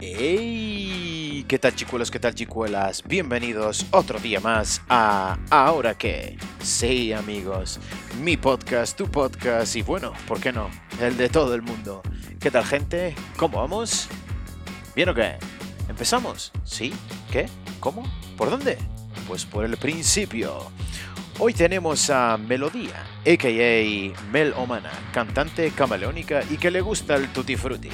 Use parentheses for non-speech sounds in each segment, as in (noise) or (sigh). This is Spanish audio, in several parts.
¡Hey! ¿Qué tal chicuelos? ¿Qué tal chicuelas? Bienvenidos otro día más a Ahora qué. Sí, amigos, mi podcast, tu podcast y bueno, ¿por qué no? El de todo el mundo. ¿Qué tal gente? ¿Cómo vamos? ¿Bien o qué? ¿Empezamos? ¿Sí? ¿Qué? ¿Cómo? ¿Por dónde? Pues por el principio. Hoy tenemos a Melodía, a.k.a. Mel Omana, cantante camaleónica y que le gusta el tutti frutti.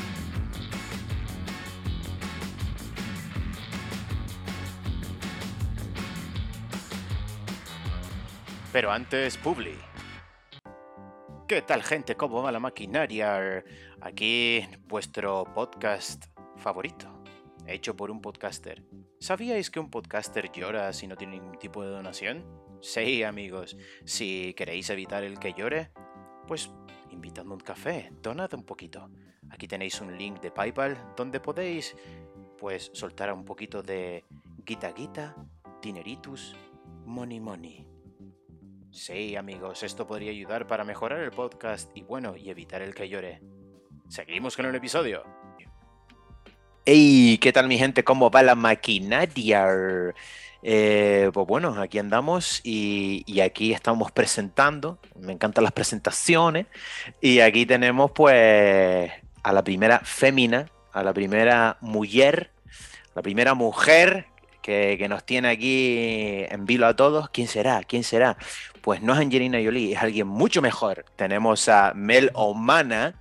Pero antes, Publi. ¿Qué tal gente? ¿Cómo va la maquinaria? Aquí vuestro podcast favorito, hecho por un podcaster. ¿Sabíais que un podcaster llora si no tiene ningún tipo de donación? Sí, amigos, si queréis evitar el que llore, pues invitadme un café, donad un poquito. Aquí tenéis un link de PayPal donde podéis pues soltar un poquito de guita guita, dineritus, money money. Sí, amigos, esto podría ayudar para mejorar el podcast y bueno, y evitar el que llore. Seguimos con el episodio. ¡Ey! ¿Qué tal mi gente? ¿Cómo va la maquinaria? Eh, pues bueno, aquí andamos y, y, aquí estamos presentando. Me encantan las presentaciones. Y aquí tenemos pues a la primera fémina, a la primera mujer, la primera mujer que, que, nos tiene aquí en vilo a todos. ¿Quién será? ¿Quién será? Pues no es Angelina Jolie, es alguien mucho mejor. Tenemos a Mel Omana,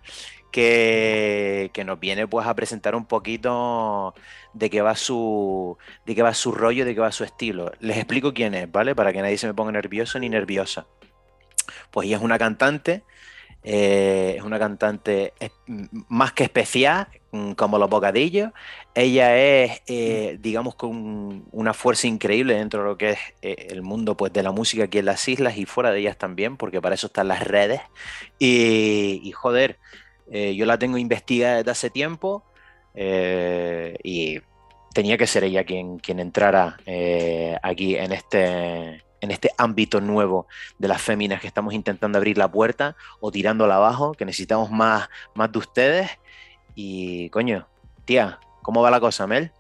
que, que, nos viene pues a presentar un poquito de qué va su de qué va su rollo, de qué va su estilo. Les explico quién es, ¿vale? Para que nadie se me ponga nervioso ni nerviosa. Pues ella es una cantante, eh, es una cantante más que especial, mm, como los bocadillos. Ella es, eh, digamos, con una fuerza increíble dentro de lo que es eh, el mundo pues, de la música aquí en las islas y fuera de ellas también, porque para eso están las redes. Y, y joder, yo la tengo investigada desde hace tiempo y tenía que ser ella quien, quien entrara aquí en este en este ámbito nuevo de las féminas que estamos intentando abrir la puerta o tirándola abajo, que necesitamos más, más de ustedes. Y coño, tía, ¿cómo va la cosa, Mel?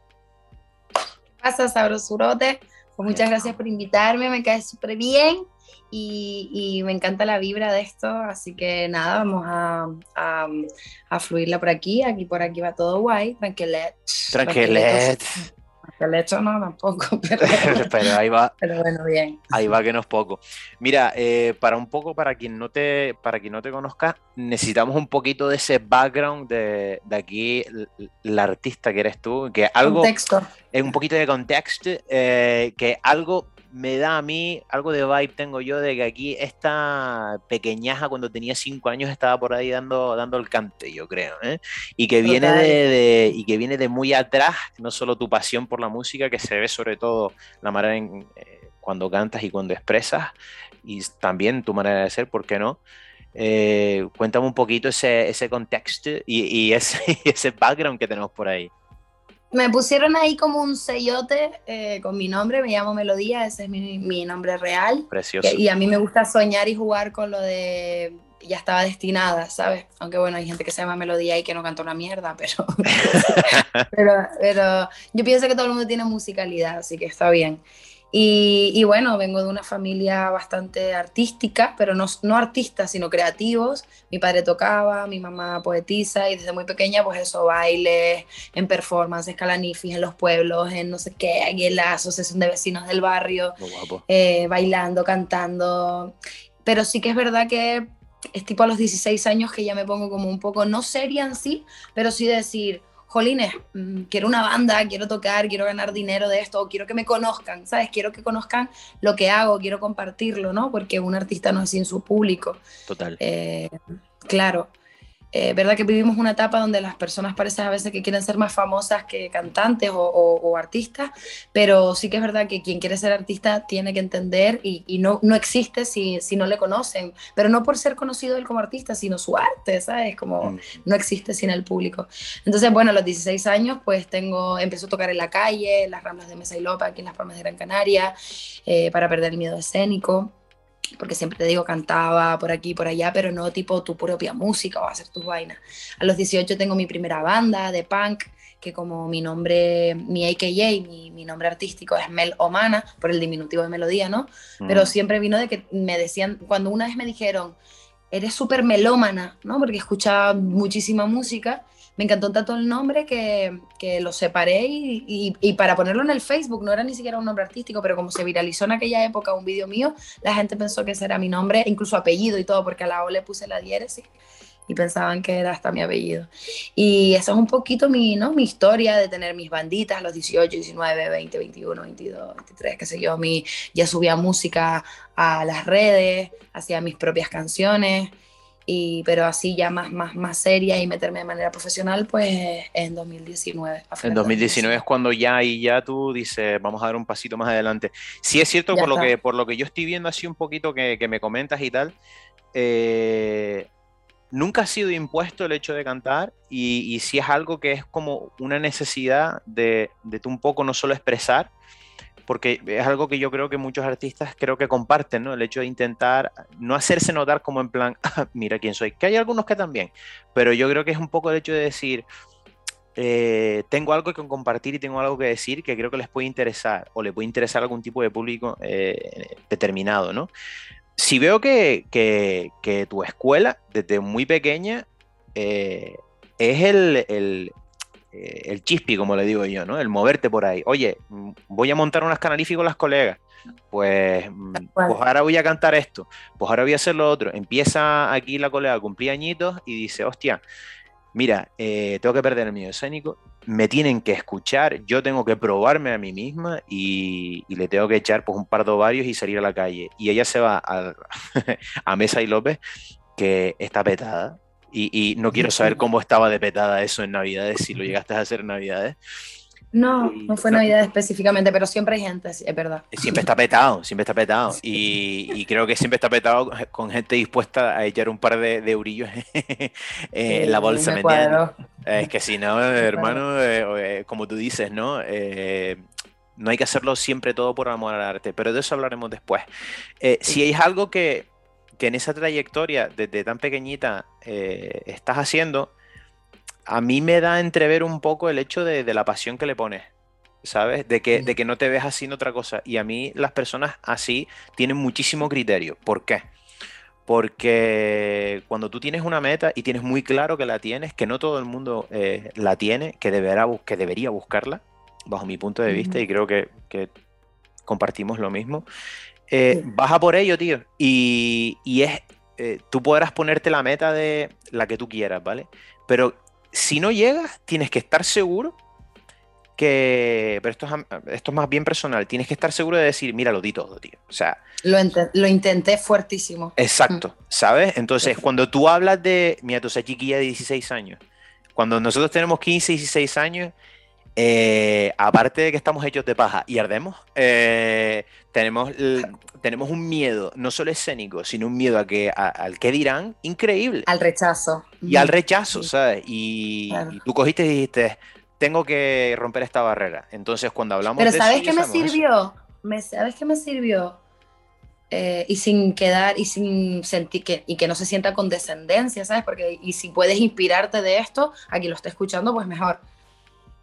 ¿Qué pasa, sabrosurote? Pues muchas gracias por invitarme, me cae súper bien y, y, me encanta la vibra de esto, así que nada, vamos a, a, a fluirla por aquí, aquí por aquí va todo guay, tranquilet. Tranquilet. El hecho no tampoco, (laughs) pero, (laughs) pero ahí va. Pero bueno, bien. Ahí va que no es poco. Mira, eh, para un poco, para quien no te, para quien no te conozca, necesitamos un poquito de ese background de, de aquí, la artista que eres tú, que algo. Contexto. Es un poquito de contexto, eh, que algo me da a mí algo de vibe tengo yo de que aquí esta pequeñaja cuando tenía cinco años estaba por ahí dando, dando el cante, yo creo, ¿eh? y que viene de, de, y que viene de muy atrás, no solo tu pasión por la música, que se ve sobre todo la manera en eh, cuando cantas y cuando expresas, y también tu manera de ser, ¿por qué no? Eh, cuéntame un poquito ese, ese contexto y, y ese, (laughs) ese background que tenemos por ahí me pusieron ahí como un sellote eh, con mi nombre, me llamo Melodía, ese es mi, mi nombre real. Precioso. Y, y, a mí me gusta soñar y jugar con lo de ya estaba destinada, ¿sabes? Aunque bueno, hay gente que se llama Melodía y que no canta una mierda, pero, (laughs) pero, pero yo pienso que todo el mundo tiene musicalidad, así que está bien. Y, y, bueno, vengo de una familia bastante artística, pero no, no artistas, sino creativos. Mi padre tocaba, mi mamá poetiza y desde muy pequeña pues eso, baile, en performance, calanifis en los pueblos, en no sé qué, aquí en la asociación de vecinos del barrio, eh, bailando, cantando. Pero sí que es verdad que es tipo a los 16 años que ya me pongo como un poco, no seria en sí, pero sí decir, jolines, mm, quiero una banda, quiero tocar, quiero ganar dinero de esto, quiero que me conozcan, ¿sabes? Quiero que conozcan lo que hago, quiero compartirlo, ¿no? Porque un artista no es sin su público. Total. Eh, claro. Eh, verdad que vivimos una etapa donde las personas parecen a veces que quieren ser más famosas que cantantes o, o, o, artistas, pero sí que es verdad que quien quiere ser artista tiene que entender y, y no, no existe si, si, no le conocen, pero no por ser conocido él como artista, sino su arte, ¿sabes? Como mm. no existe sin el público. Entonces, bueno, a los 16 años pues tengo, empezó a tocar en la calle, en las ramblas de Mesa y Lopa, aquí en las Palmas de Gran Canaria, eh, para perder el miedo escénico porque siempre te digo, cantaba por aquí, por allá, pero no tipo tu propia música o hacer tus vainas. A los 18 tengo mi primera banda de punk, que como mi nombre, mi AKA, mi, mi nombre artístico es Mel Omana, por el diminutivo de melodía, ¿no? Pero siempre vino de que me decían, cuando una vez me dijeron, eres súper melómana, ¿no? Porque escuchaba muchísima música. Me encantó tanto el nombre que, que lo separé y, y, para ponerlo en el Facebook, no era ni siquiera un nombre artístico, pero como se viralizó en aquella época un vídeo mío, la gente pensó que ese era mi nombre, incluso apellido y todo, porque a la O le puse la diéresis y pensaban que era hasta mi apellido. Y eso es un poquito mi, ¿no? mi historia de tener mis banditas los 18, 19, 20, 21, 22, 23, qué sé yo. Mi, ya subía música a las redes, hacía mis propias canciones, y, pero así ya más, más, más seria y meterme de manera profesional, pues en 2019. En 2019 es cuando ya y ya tú dices, vamos a dar un pasito más adelante. Sí es cierto, por lo, que, por lo que yo estoy viendo así un poquito que, que me comentas y tal, eh, nunca ha sido impuesto el hecho de cantar y, y si es algo que es como una necesidad de, de tú un poco no solo expresar, porque es algo que yo creo que muchos artistas creo que comparten, ¿no? El hecho de intentar no hacerse notar como en plan, (laughs) ah, mira quién soy, que hay algunos que también, pero yo creo que es un poco el hecho de decir, eh, tengo algo que compartir y tengo algo que decir que creo que les puede interesar o le puede interesar a algún tipo de público eh, determinado, ¿no? si veo que, tu escuela, desde muy pequeña, eh, es el, eh, el, chispi, como le digo yo, ¿no? El moverte por ahí. Oye, mm, voy a montar unas canalifas con las colegas. Pues, mm, pues ahora voy a cantar esto, pues ahora voy a hacer lo otro. Empieza aquí la colega a cumplir añitos y dice, hostia, mira, eh, tengo que perder el miedo escénico, me tienen que escuchar, yo tengo que probarme a mí misma y, le tengo que echar pues un par de ovarios y salir a la calle. Y ella se va a, (laughs) a Mesa y López, que está petada. Y, y, no quiero saber cómo estaba de petada eso en Navidades, si lo llegaste a hacer en Navidades. No, no fue Navidad específicamente, pero siempre hay gente, es verdad. Siempre está petado, siempre está petado. Y, creo que siempre está petado con gente dispuesta a echar un par de, de eurillos (laughs) en la bolsa. ¿me es que si no, (laughs) hermano, eh, eh, como tú dices, ¿no? Eh, no hay que hacerlo siempre todo por amor al arte, pero de eso hablaremos después. si hay algo que, que, en esa trayectoria, desde tan pequeñita, estás haciendo, a mí me da entrever un poco el hecho de, la pasión que le pones, ¿sabes? De que, de que no te ves haciendo otra cosa. Y a mí las personas así tienen muchísimo criterio. ¿Por qué? Porque cuando tú tienes una meta y tienes muy claro que la tienes, que no todo el mundo eh, la tiene, que, deberá, que debería buscarla, bajo mi punto de vista, y creo que, compartimos lo mismo, eh, vas a por ello, tío. Y, es, eh, tú podrás ponerte la meta de la que tú quieras, ¿vale? Pero si no llegas, tienes que estar seguro que, pero esto es, esto es más bien personal, tienes que estar seguro de decir, mira, lo di todo, tío. O sea... Lo, intenté fuertísimo. Exacto, mm. ¿sabes? Entonces, cuando tú hablas de, mira, tú esa chiquilla de 16 años, cuando nosotros tenemos 15, 16 años, eh, aparte de que estamos hechos de paja y ardemos, eh, tenemos, tenemos un miedo, no solo escénico, sino un miedo a que, al que dirán increíble. Al rechazo. Y al rechazo, ¿sabes? Y, tú cogiste y dijiste, tengo que romper esta barrera. Entonces, cuando hablamos Pero ¿sabes qué me sirvió? Me, ¿Sabes qué me sirvió? Eh, y sin quedar y sin sentir que, y que no se sienta condescendencia, ¿sabes? Porque y si puedes inspirarte de esto, aquí lo está escuchando, pues mejor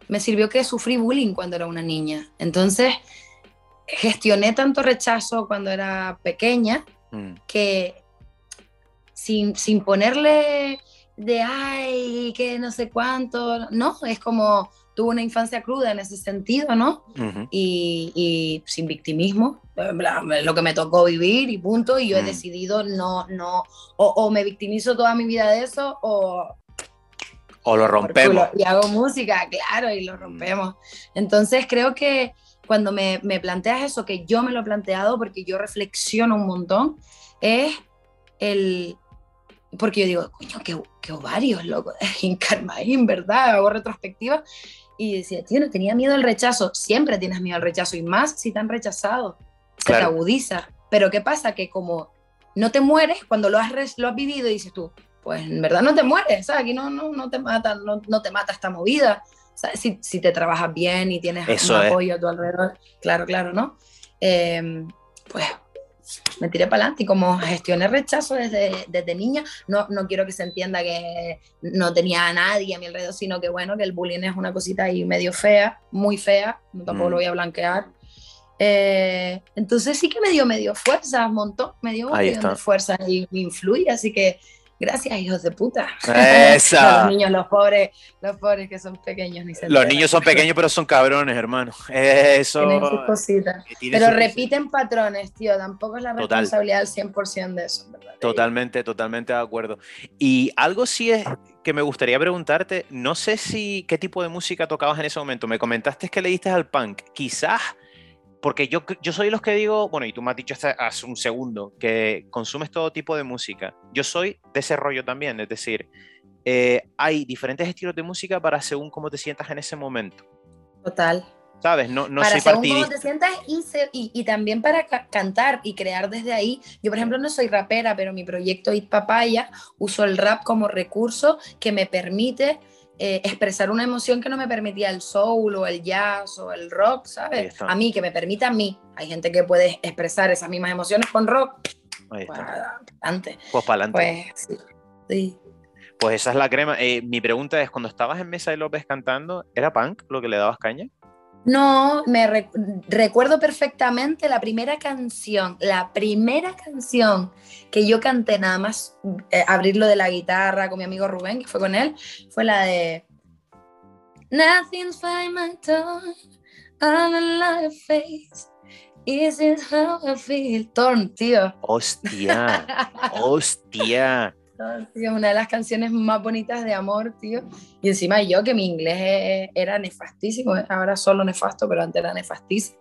me sirvió que sufrí bullying cuando era una niña. Entonces, gestioné tanto rechazo cuando era pequeña mm. que sin, sin ponerle de ay, que no sé cuánto, no, es como tuve una infancia cruda en ese sentido, ¿no? y, y, sin victimismo, lo que me tocó vivir y punto, y yo he mm. decidido no, no, o, o, me victimizo toda mi vida de eso, o o lo rompemos. Y hago música, claro, y lo mm. rompemos. Entonces creo que cuando me, me, planteas eso, que yo me lo he planteado porque yo reflexiono un montón, es el... Porque yo digo, coño, qué, qué ovarios, loco, (laughs) en ¿verdad? Hago retrospectiva y decía, tío, no tenía miedo al rechazo. Siempre tienes miedo al rechazo y más si te han rechazado. Se te agudiza. Pero ¿qué pasa? Que como no te mueres, cuando lo has, lo has vivido, dices tú, pues en verdad no te mueres, ¿sabes? Aquí no, no, no te mata, no, no te mata esta movida, Si, si, te trabajas bien y tienes un apoyo a tu alrededor, claro, claro, ¿no? Em, pues me tiré para adelante y como gestioné rechazo desde, desde niña, no, no quiero que se entienda que no tenía a nadie a mi alrededor, sino que bueno, que el bullying es una cosita ahí medio fea, muy fea, tampoco lo mm. voy a blanquear. Eh, entonces sí que me dio medio fuerza, montó, me dio medio fuerza y me influye, así que Gracias, hijos de puta. Esa. (laughs) los niños, los pobres, los pobres que son pequeños ni se Los niños son pequeños, pero son cabrones, hermano. Eso. Pero repiten patrones, tío. Tampoco es la responsabilidad del 100% de eso, ¿verdad? Totalmente, totalmente de acuerdo. Y algo sí es que me gustaría preguntarte, no sé si qué tipo de música tocabas en ese momento. Me comentaste que le diste al punk. Quizás porque yo, yo soy los que digo, bueno, y tú me has dicho hace un segundo, que consumes todo tipo de música. Yo soy de ese rollo también, es decir, eh, hay diferentes estilos de música para según cómo te sientas en ese momento. Total. ¿Sabes? No, no para soy según cómo te sientas y, y, también para cantar y crear desde ahí. Yo, por ejemplo, no soy rapera, pero mi proyecto It Papaya uso el rap como recurso que me permite eh, expresar una emoción que no me permitía el soul o el jazz o el rock, ¿sabes? A mí, que me permita a mí. Hay gente que puede expresar esas mismas emociones con rock. Ahí está. Pues, adelante. Pues para adelante. Pues, sí. Pues esa es la crema. Eh, mi pregunta es, cuando estabas en Mesa de López cantando, ¿era punk lo que le dabas caña? No, me recuerdo perfectamente la primera canción, la primera canción que yo canté nada más eh, abrirlo de la guitarra con mi amigo Rubén, que fue con él, fue la de Nothing's fine my tongue, I'm a face. Is it how I feel? Torn, tío. Hostia, (laughs) hostia. Es una de las canciones más bonitas de amor, tío. Y encima yo, que mi inglés era nefastísimo, ahora solo nefasto, pero antes era nefastísimo.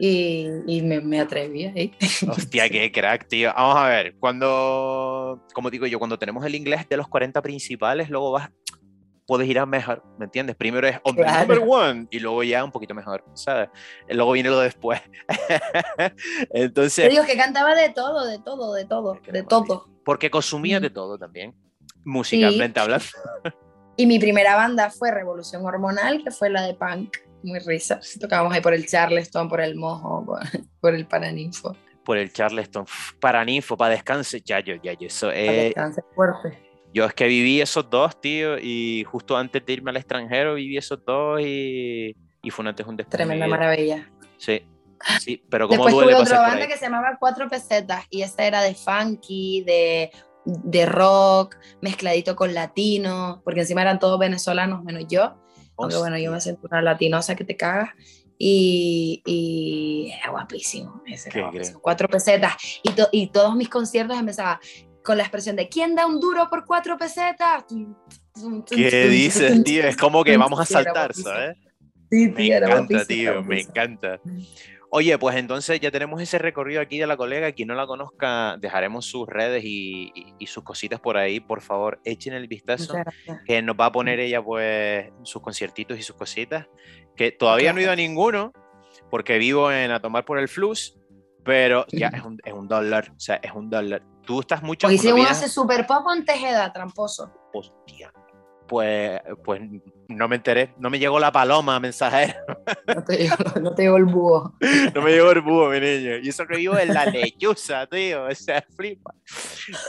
Y, y me, me, atreví ahí. (laughs) Hostia, qué crack, tío. Vamos a ver, cuando, como digo yo, cuando tenemos el inglés de los 40 principales, luego vas, puedes ir a mejor, ¿me entiendes? Primero es on number one y luego ya un poquito mejor, ¿sabes? Luego viene lo después. (laughs) Entonces... Te digo que cantaba de todo, de todo, de todo, de todo porque consumía de todo también, musicalmente hablando. Y mi primera banda fue Revolución Hormonal, que fue la de punk, muy risa. Tocábamos ahí por el Charleston, por el Mojo, por, el Paraninfo. Por el Charleston, Paraninfo, para descanse, ya yo, ya yo, eso es... descanse fuerte. Yo es que viví esos dos, tío, y justo antes de irme al extranjero viví esos dos y, y fue antes un después. Tremenda maravilla. Sí, Sí, pero como Después tuve otra banda que se llamaba Cuatro Pesetas y esa era de funky, de, de rock, mezcladito con latino, porque encima eran todos venezolanos menos yo. Aunque bueno, yo me siento una latinosa que te cagas. Y, y era guapísimo. Ese era guapísimo. Cuatro pesetas. Y, y todos mis conciertos empezaban con la expresión de ¿quién da un duro por cuatro pesetas? ¿Qué dices, tío? Es como que vamos a saltar, ¿sabes? Sí, tío, me encanta, tío, me encanta. Oye, pues entonces ya tenemos ese recorrido aquí de la colega. Quien no la conozca, dejaremos sus redes y, sus cositas por ahí. Por favor, echen el vistazo. Que nos va a poner ella, pues, sus conciertitos y sus cositas. Que todavía no he ido a ninguno, porque vivo en A Tomar por el Flux, pero ya es un, es un dólar. O sea, es un dólar. Tú estás mucho. Pues si uno hace súper poco en Tejeda, tramposo. Hostia pues, pues no me enteré, no me llegó la paloma mensajera. (laughs) No te llegó, no te llegó el búho. (laughs) No me llegó el búho, mi niño. Y eso que vivo en la lechuza, tío. O sea, flipa.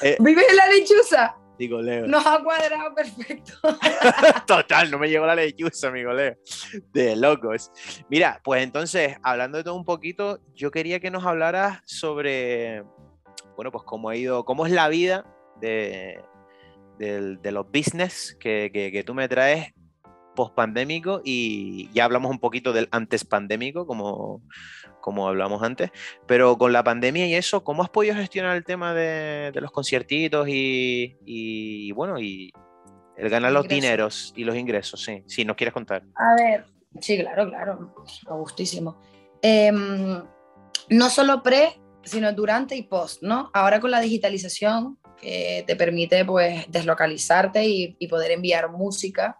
Eh, ¿Vives en la lechuza? Digo, Leo. Nos ha cuadrado perfecto. (laughs) Total, no me llegó la lechuza, amigo Leo. De locos. Mira, pues entonces, hablando de todo un poquito, yo quería que nos hablaras sobre, bueno, pues cómo ha ido, cómo es la vida de, de los business que, que, tú me traes post pandémico y ya hablamos un poquito del antes pandémico, como, como hablamos antes, pero con la pandemia y eso, ¿cómo has podido gestionar el tema de, de los conciertitos y, y, bueno, y el ganar los dineros y los ingresos? Sí, si nos quieres contar. A ver, sí, claro, claro, gustísimo. Em, no solo pre, sino durante y post, ¿no? Ahora con la digitalización que te permite pues deslocalizarte y, y poder enviar música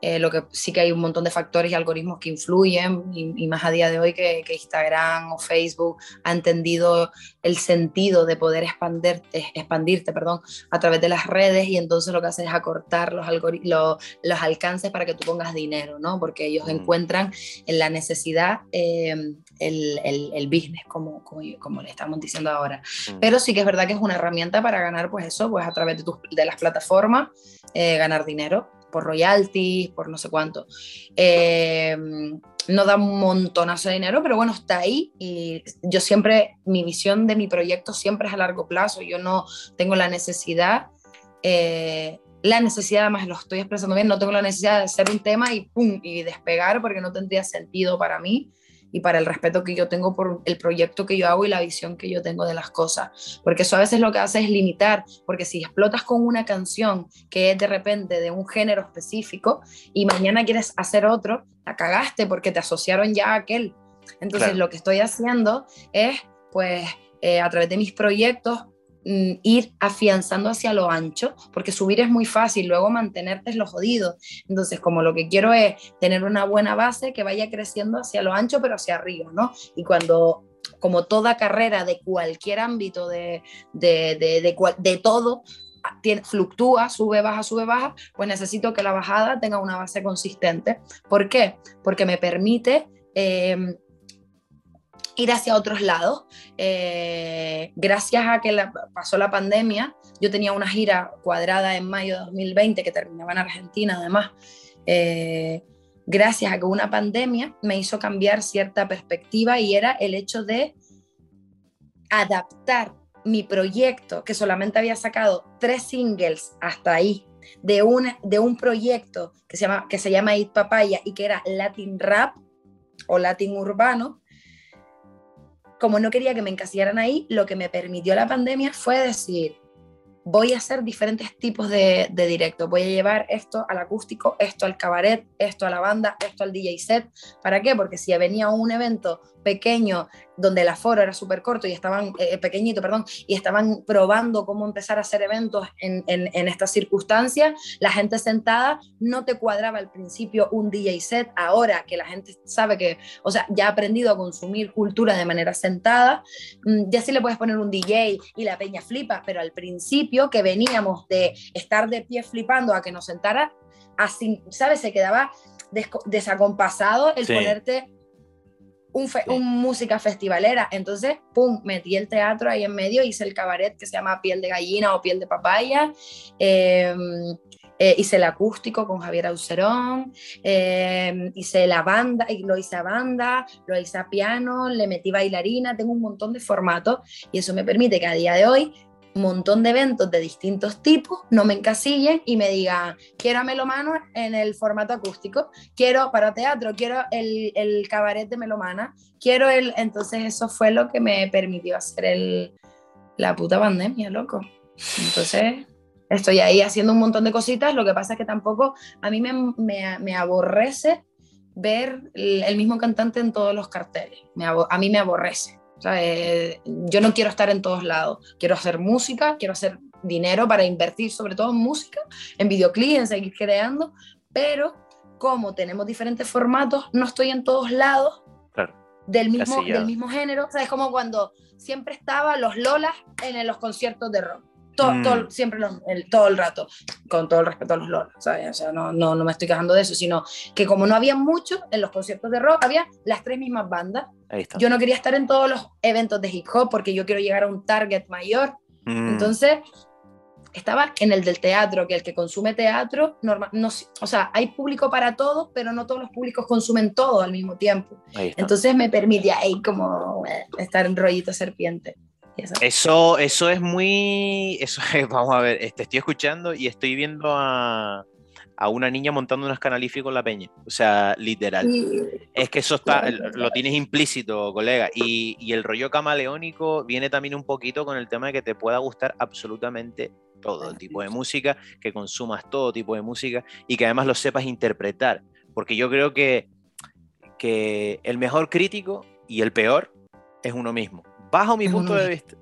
eh, lo que sí que hay un montón de factores y algoritmos que influyen, y, más a día de hoy que, Instagram o Facebook ha entendido el sentido de poder expandirte, expandirte perdón, a través de las redes y entonces lo que hacen es acortar los, los alcances para que tú pongas dinero, ¿no? porque ellos encuentran en la necesidad eh, el, el, business, como, como, como, le estamos diciendo ahora. Mm. Pero sí que es verdad que es una herramienta para ganar, pues eso, pues a través de, de las plataformas, eh, ganar dinero por royalties, por no sé cuánto. Eh, no da un montonazo de dinero, pero bueno, está ahí y yo siempre, mi visión de mi proyecto siempre es a largo plazo, yo no tengo la necesidad, eh, la necesidad, además lo estoy expresando bien, no tengo la necesidad de hacer un tema y pum, y despegar porque no tendría sentido para mí y para el respeto que yo tengo por el proyecto que yo hago y la visión que yo tengo de las cosas. Porque eso a veces lo que hace es limitar, porque si explotas con una canción que es de repente de un género específico y mañana quieres hacer otro, la cagaste porque te asociaron ya a aquel. Entonces lo que estoy haciendo es, pues, eh, a través de mis proyectos, ir afianzando hacia lo ancho, porque subir es muy fácil, luego mantenerte es lo jodido. Entonces, como lo que quiero es tener una buena base que vaya creciendo hacia lo ancho, pero hacia arriba, ¿no? Y cuando como toda carrera de cualquier ámbito, de, de, de, de todo, tiene, fluctúa, sube, baja, sube, baja, pues necesito que la bajada tenga una base consistente. ¿Por qué? Porque me permite eh, ir hacia otros lados. Eh, gracias a que pasó la pandemia, yo tenía una gira cuadrada en mayo de 2020 que terminaba en Argentina además. Eh, gracias a que una pandemia me hizo cambiar cierta perspectiva y era el hecho de adaptar mi proyecto, que solamente había sacado tres singles hasta ahí, de un, de un proyecto que se, llama, que se llama It Papaya y que era Latin Rap o Latin Urbano, como no quería que me encasillaran ahí, lo que me permitió la pandemia fue decir, voy a hacer diferentes tipos de, de directo. Voy a llevar esto al acústico, esto al cabaret, esto a la banda, esto al DJ set. ¿Para qué? Porque si venía un evento pequeño donde el aforo era súper corto y estaban, eh, eh, pequeñito, perdón, y estaban probando cómo empezar a hacer eventos en, en, en, estas circunstancias, la gente sentada no te cuadraba al principio un DJ set, ahora que la gente sabe que, o sea, ya ha aprendido a consumir cultura de manera sentada, mm, ya sí le puedes poner un DJ y la peña flipa, pero al principio que veníamos de estar de pie flipando a que nos sentara, así, ¿sabes? Se quedaba desacompasado el ponerte un, música festivalera. Entonces, pum, metí el teatro ahí en medio, hice el cabaret que se llama Piel de Gallina o Piel de Papaya. Em, eh, hice el acústico con Javier Aucerón, em, hice la banda, lo hice a banda, lo hice a piano, le metí bailarina, tengo un montón de formatos y eso me permite que a día de hoy montón de eventos de distintos tipos, no me encasillen y me digan, quiero a Melomano en el formato acústico, quiero para teatro, quiero el, el cabaret de Melomana, quiero el... Entonces eso fue lo que me permitió hacer el, la puta pandemia, loco. Entonces estoy ahí haciendo un montón de cositas, lo que pasa es que tampoco a mí me, me, me aborrece ver el, mismo cantante en todos los carteles, a mí me aborrece. Eh, yo no quiero estar en todos lados. Quiero hacer música, quiero hacer dinero para invertir sobre todo en música, en videoclip, en seguir creando, pero como tenemos diferentes formatos, no estoy en todos lados del, mismo, del mismo género. O sea, es como cuando siempre estaba los Lolas en los conciertos de rock. Mm. Todo, siempre el, todo el rato, con todo el respeto a los Lolas, O sea, no, no, no, me estoy quejando de eso, sino que como no había mucho en los conciertos de rock, había las tres mismas bandas. Yo no quería estar en todos los eventos de hip hop porque yo quiero llegar a un target mayor. Mm. Entonces, estaba en el del teatro, que el que consume teatro, normal, no, o sea, hay público para todo, pero no todos los públicos consumen todo al mismo tiempo. Entonces me permite ahí como eh, estar en rollito serpiente. Eso, eso es muy. Eso (laughs) vamos a ver, te estoy escuchando y estoy viendo a, a una niña montando unos canalifi con la peña. O sea, literal. Es que eso está, lo tienes implícito, colega. Y, y, el rollo camaleónico viene también un poquito con el tema de que te pueda gustar absolutamente todo tipo de música, que consumas todo tipo de música y que además lo sepas interpretar. Porque yo creo que, que el mejor crítico y el peor es uno mismo bajo mi punto de vista.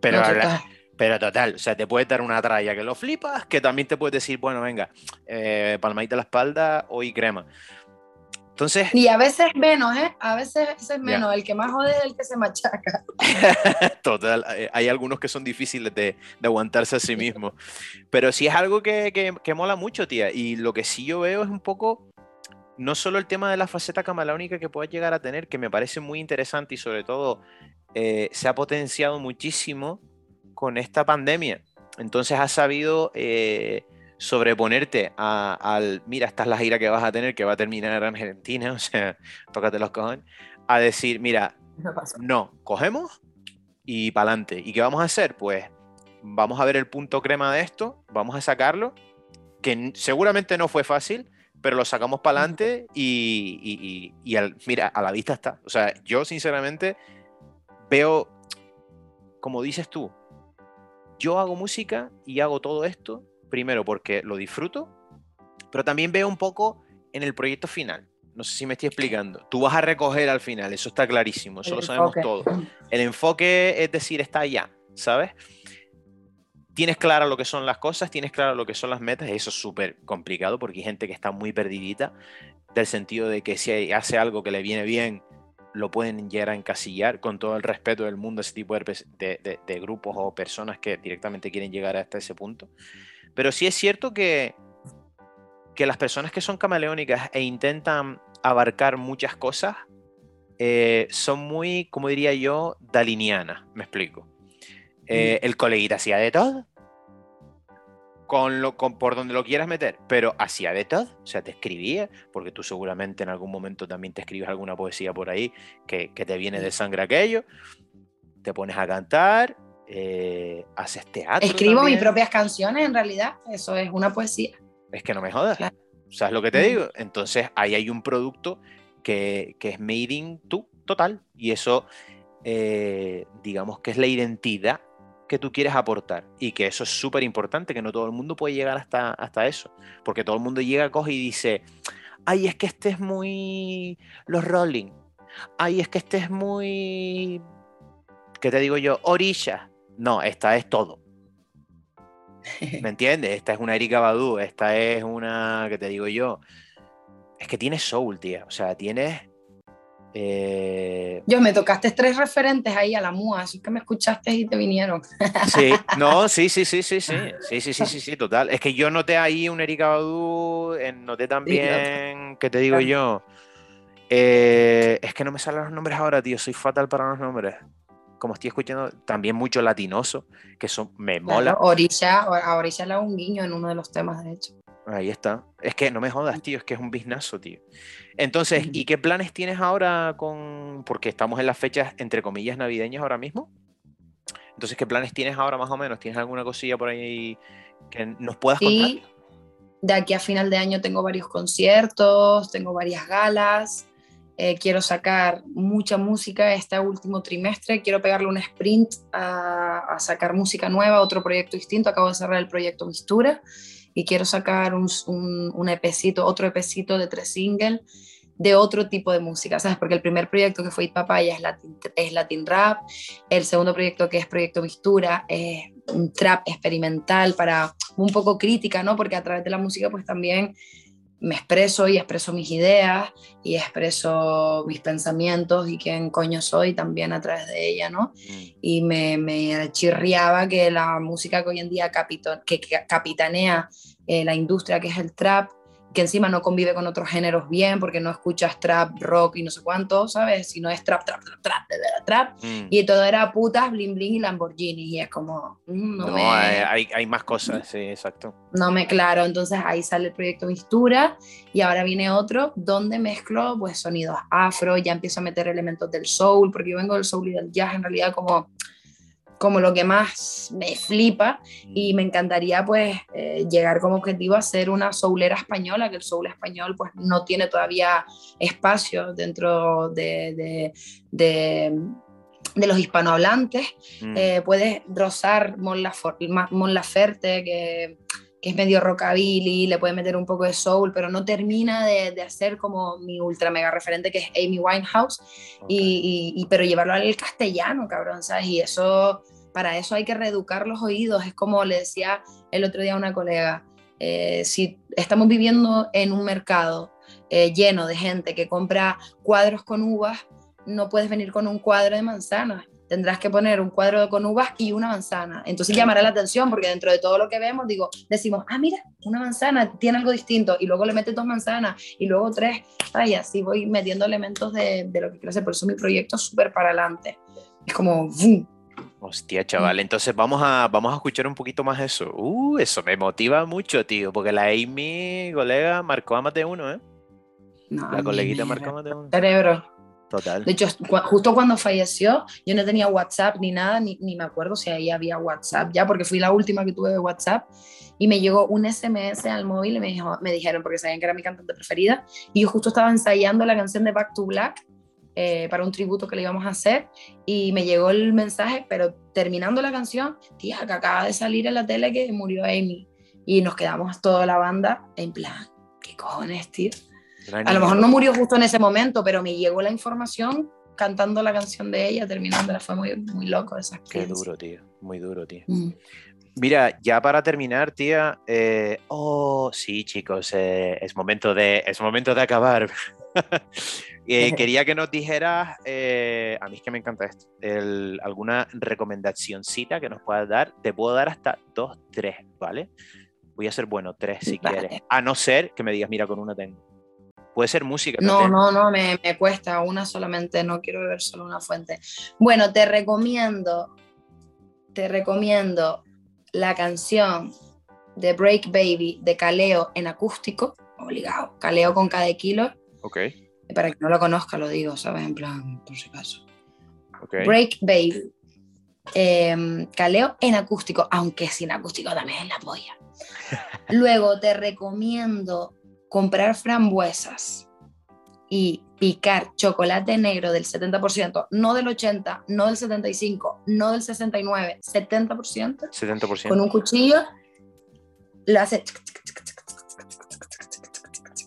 Pero, total. pero total, o sea, te puede dar una tralla que lo flipas, que también te puede decir, bueno, venga, eh, palmadita a la espalda, hoy crema. Entonces. Y a veces menos, ¿eh? A veces es menos. El que más jode es el que se machaca. (laughs) Total. Eh, hay algunos que son difíciles de, de aguantarse a sí mismos. Pero sí es algo que, que, que, mola mucho, tía. Y lo que sí yo veo es un poco no solo el tema de la faceta camaleónica que puedes llegar a tener, que me parece muy interesante y sobre todo eh, se ha potenciado muchísimo con esta pandemia. Entonces has sabido eh, sobreponerte al, mira, esta es la gira que vas a tener, que va a terminar en Argentina, (laughs) o sea, tócate los cojones, a decir, mira, no, cogemos y para adelante. ¿Y qué vamos a hacer? Pues vamos a ver el punto crema de esto, vamos a sacarlo, que seguramente no fue fácil, pero lo sacamos para adelante y, mira, a la vista está. O sea, yo sinceramente veo, como dices tú, yo hago música y hago todo esto, primero porque lo disfruto, pero también veo un poco en el proyecto final. No sé si me estoy explicando. Tú vas a recoger al final, eso está clarísimo, eso lo sabemos todos. El enfoque es decir, está allá, ¿sabes? tienes claro lo que son las cosas, tienes claro lo que son las metas, eso es súper complicado porque hay gente que está muy perdidita, del sentido de que si hace algo que le viene bien, lo pueden llegar a encasillar con todo el respeto del mundo, ese tipo de, de, grupos o personas que directamente quieren llegar hasta ese punto. Pero sí es cierto que, que las personas que son camaleónicas e intentan abarcar muchas cosas, eh, son muy, como diría yo, dalinianas, me explico. Eh, el coleguita hacía de todo. Con lo, con, por donde lo quieras meter, pero hacía de todo, o sea, te escribía, porque tú seguramente en algún momento también te escribes alguna poesía por ahí que, te viene de sangre aquello, te pones a cantar, eh, haces teatro. Escribo mis propias canciones, en realidad, eso es una poesía. Es que no me jodas, ¿sabes lo que te digo? Entonces ahí hay un producto que, que es made in tú, total, y eso, eh, digamos que es la identidad que tú quieres aportar y que eso es súper importante, que no todo el mundo puede llegar hasta, hasta eso, porque todo el mundo llega, coge y dice, ay, es que este es muy los Rolling, ay, es que este es muy, ¿qué te digo yo? Orilla. No, esta es todo. ¿Me (laughs) entiendes? Esta es una Erika Badu, esta es una, ¿qué te digo yo? Es que tienes soul, tía. O sea, tienes eh, Yo me tocaste tres referentes ahí a la MUA, así que me escuchaste y te vinieron. Sí, no, sí, sí, sí, sí, sí, sí, sí, sí, sí, sí, total. Es que yo noté ahí un Erika Badu, noté también, ¿qué te digo yo? Eh, es que no me salen los nombres ahora, tío, soy fatal para los nombres. Como estoy escuchando, también mucho latinoso, que son, me mola. Orilla, a Orilla le hago un guiño en uno de los temas, de hecho. Ahí está. Es que no me jodas, tío, es que es un biznazo, tío. Entonces, ¿y qué planes tienes ahora con.? Porque estamos en las fechas, entre comillas, navideñas ahora mismo. Entonces, ¿qué planes tienes ahora más o menos? ¿Tienes alguna cosilla por ahí que nos puedas sí. De aquí a final de año tengo varios conciertos, tengo varias galas. Eh, quiero sacar mucha música este último trimestre. Quiero pegarle un sprint a, a sacar música nueva, otro proyecto distinto. Acabo de cerrar el proyecto Mistura y quiero sacar un, un, un EPcito, otro EPcito de tres singles de otro tipo de música, ¿sabes? Porque el primer proyecto que fue It Papaya es Latin, es Latin Rap, el segundo proyecto que es Proyecto Mistura es un trap experimental para un poco crítica, ¿no? Porque a través de la música pues también me expreso y expreso mis ideas y expreso mis pensamientos y quién coño soy también a través de ella, ¿no? Mm. Y me, me, chirriaba que la música que hoy en día capito, que, capitanea eh, la industria, que es el trap, que encima no convive con otros géneros bien, porque no escuchas trap, rock y no sé cuánto, ¿sabes? Sino es trap, trap, trap, trap, trap, trap. Mm. Y todo era putas, bling, bling y Lamborghini. Y es como. Mm, no, hay, hay, más cosas, sí, exacto. No me claro. Entonces ahí sale el proyecto Mistura y ahora viene otro donde mezclo pues sonidos afro, ya empiezo a meter elementos del soul, porque yo vengo del soul y del jazz en realidad como como lo que más me flipa y me encantaría pues eh, llegar como objetivo a ser una soulera española, que el soul español pues no tiene todavía espacio dentro de, de, de, los hispanohablantes. Mm. Eh, puedes rozar Mon, Laferte, que que es medio rockabilly, le puede meter un poco de soul, pero no termina de, de hacer como mi ultra mega referente que es Amy Winehouse, y, y, pero llevarlo al castellano, cabrón, ¿sabes? Y eso, para eso hay que reeducar los oídos, es como le decía el otro día a una colega, eh, si estamos viviendo en un mercado eh, lleno de gente que compra cuadros con uvas, no puedes venir con un cuadro de manzanas, tendrás que poner un cuadro con uvas y una manzana. Entonces llamará la atención porque dentro de todo lo que vemos, digo, decimos, ah, mira, una manzana tiene algo distinto y luego le metes dos manzanas y luego tres. Ay, así voy metiendo elementos de, de lo que quiero hacer. Por eso mi proyecto es súper para adelante. Es como, ¡vum! Hostia, chaval, entonces vamos a, vamos a escuchar un poquito más eso. Uh, eso me motiva mucho, tío, porque la Amy, colega, marcó a más de uno, ¿eh? la coleguita marcó a más de uno. Cerebro. De hecho, justo cuando falleció, yo no tenía WhatsApp ni nada, ni, ni, me acuerdo si ahí había WhatsApp ya, porque fui la última que tuve de WhatsApp. Y me llegó un SMS al móvil y me dijeron, porque sabían que era mi cantante preferida, y yo justo estaba ensayando la canción de Back to Black eh, para un tributo que le íbamos a hacer y me llegó el mensaje, pero terminando la canción, tía, que acaba de salir en la tele que murió Amy. Y nos quedamos toda la banda en plan, ¿qué cojones, tío? A lo mejor no murió justo en ese momento, pero me llegó la información cantando la canción de ella, terminándola. Fue muy, muy loco esa Qué duro, tío. Muy duro, tío. Mm. Mira, ya para terminar, tía. Eh, oh, sí, chicos, eh, es, momento de, es momento de acabar. (laughs) Eh, (laughs) quería que nos dijeras, a mí es que me encanta esto, alguna recomendacióncita que nos puedas dar. Te puedo dar hasta dos, tres, ¿vale? Voy a ser bueno, tres si (laughs) quieres. A no ser que me digas, mira, con una tengo. Puede ser música. No, no, no, me, me, cuesta una solamente, no quiero beber solo una fuente. Bueno, te recomiendo, te recomiendo la canción de Break Baby de Caleo en acústico, obligado, Caleo con cada kilo. Ok para que no lo conozca, lo digo, ¿sabes? En plan, por si acaso. Break Baby. Em, caleo en acústico, aunque sin acústico también es la polla. (laughs) Luego te recomiendo comprar frambuesas y picar chocolate negro del 70%, no del 80, no del 75, no del 69, 70%. 70%. Con un cuchillo lo haces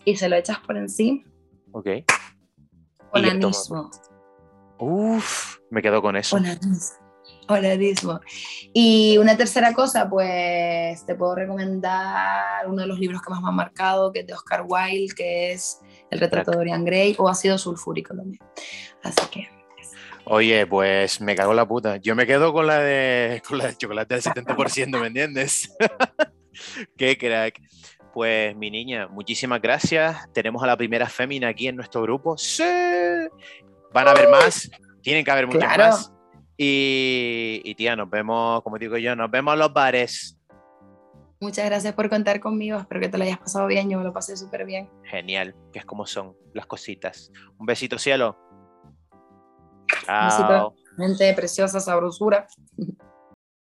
y se lo echas por encima Ok. Onanismo. Uf, me quedo con eso. Onanismo. Y una tercera cosa, pues te puedo recomendar uno de los libros que más me han marcado, que es de Oscar Wilde, que es El retrato de Dorian Gray, o Ácido Sulfúrico también. Así que... Oye, pues me cago en la puta. Yo me quedo con la de, con la de chocolate del 70%, ¿me entiendes? (laughs) Qué crack. Pues mi niña, muchísimas gracias. Tenemos a la primera fémina aquí en nuestro grupo. Sí. Van a haber más. Tienen que haber muchas más. Y, tía, nos vemos, como digo yo, nos vemos en los bares. Muchas gracias por contar conmigo. Espero que te lo hayas pasado bien. Yo me lo pasé súper bien. Genial, que es como son las cositas. Un besito, cielo. Chao. Un besito, gente preciosa, sabrosura. (laughs)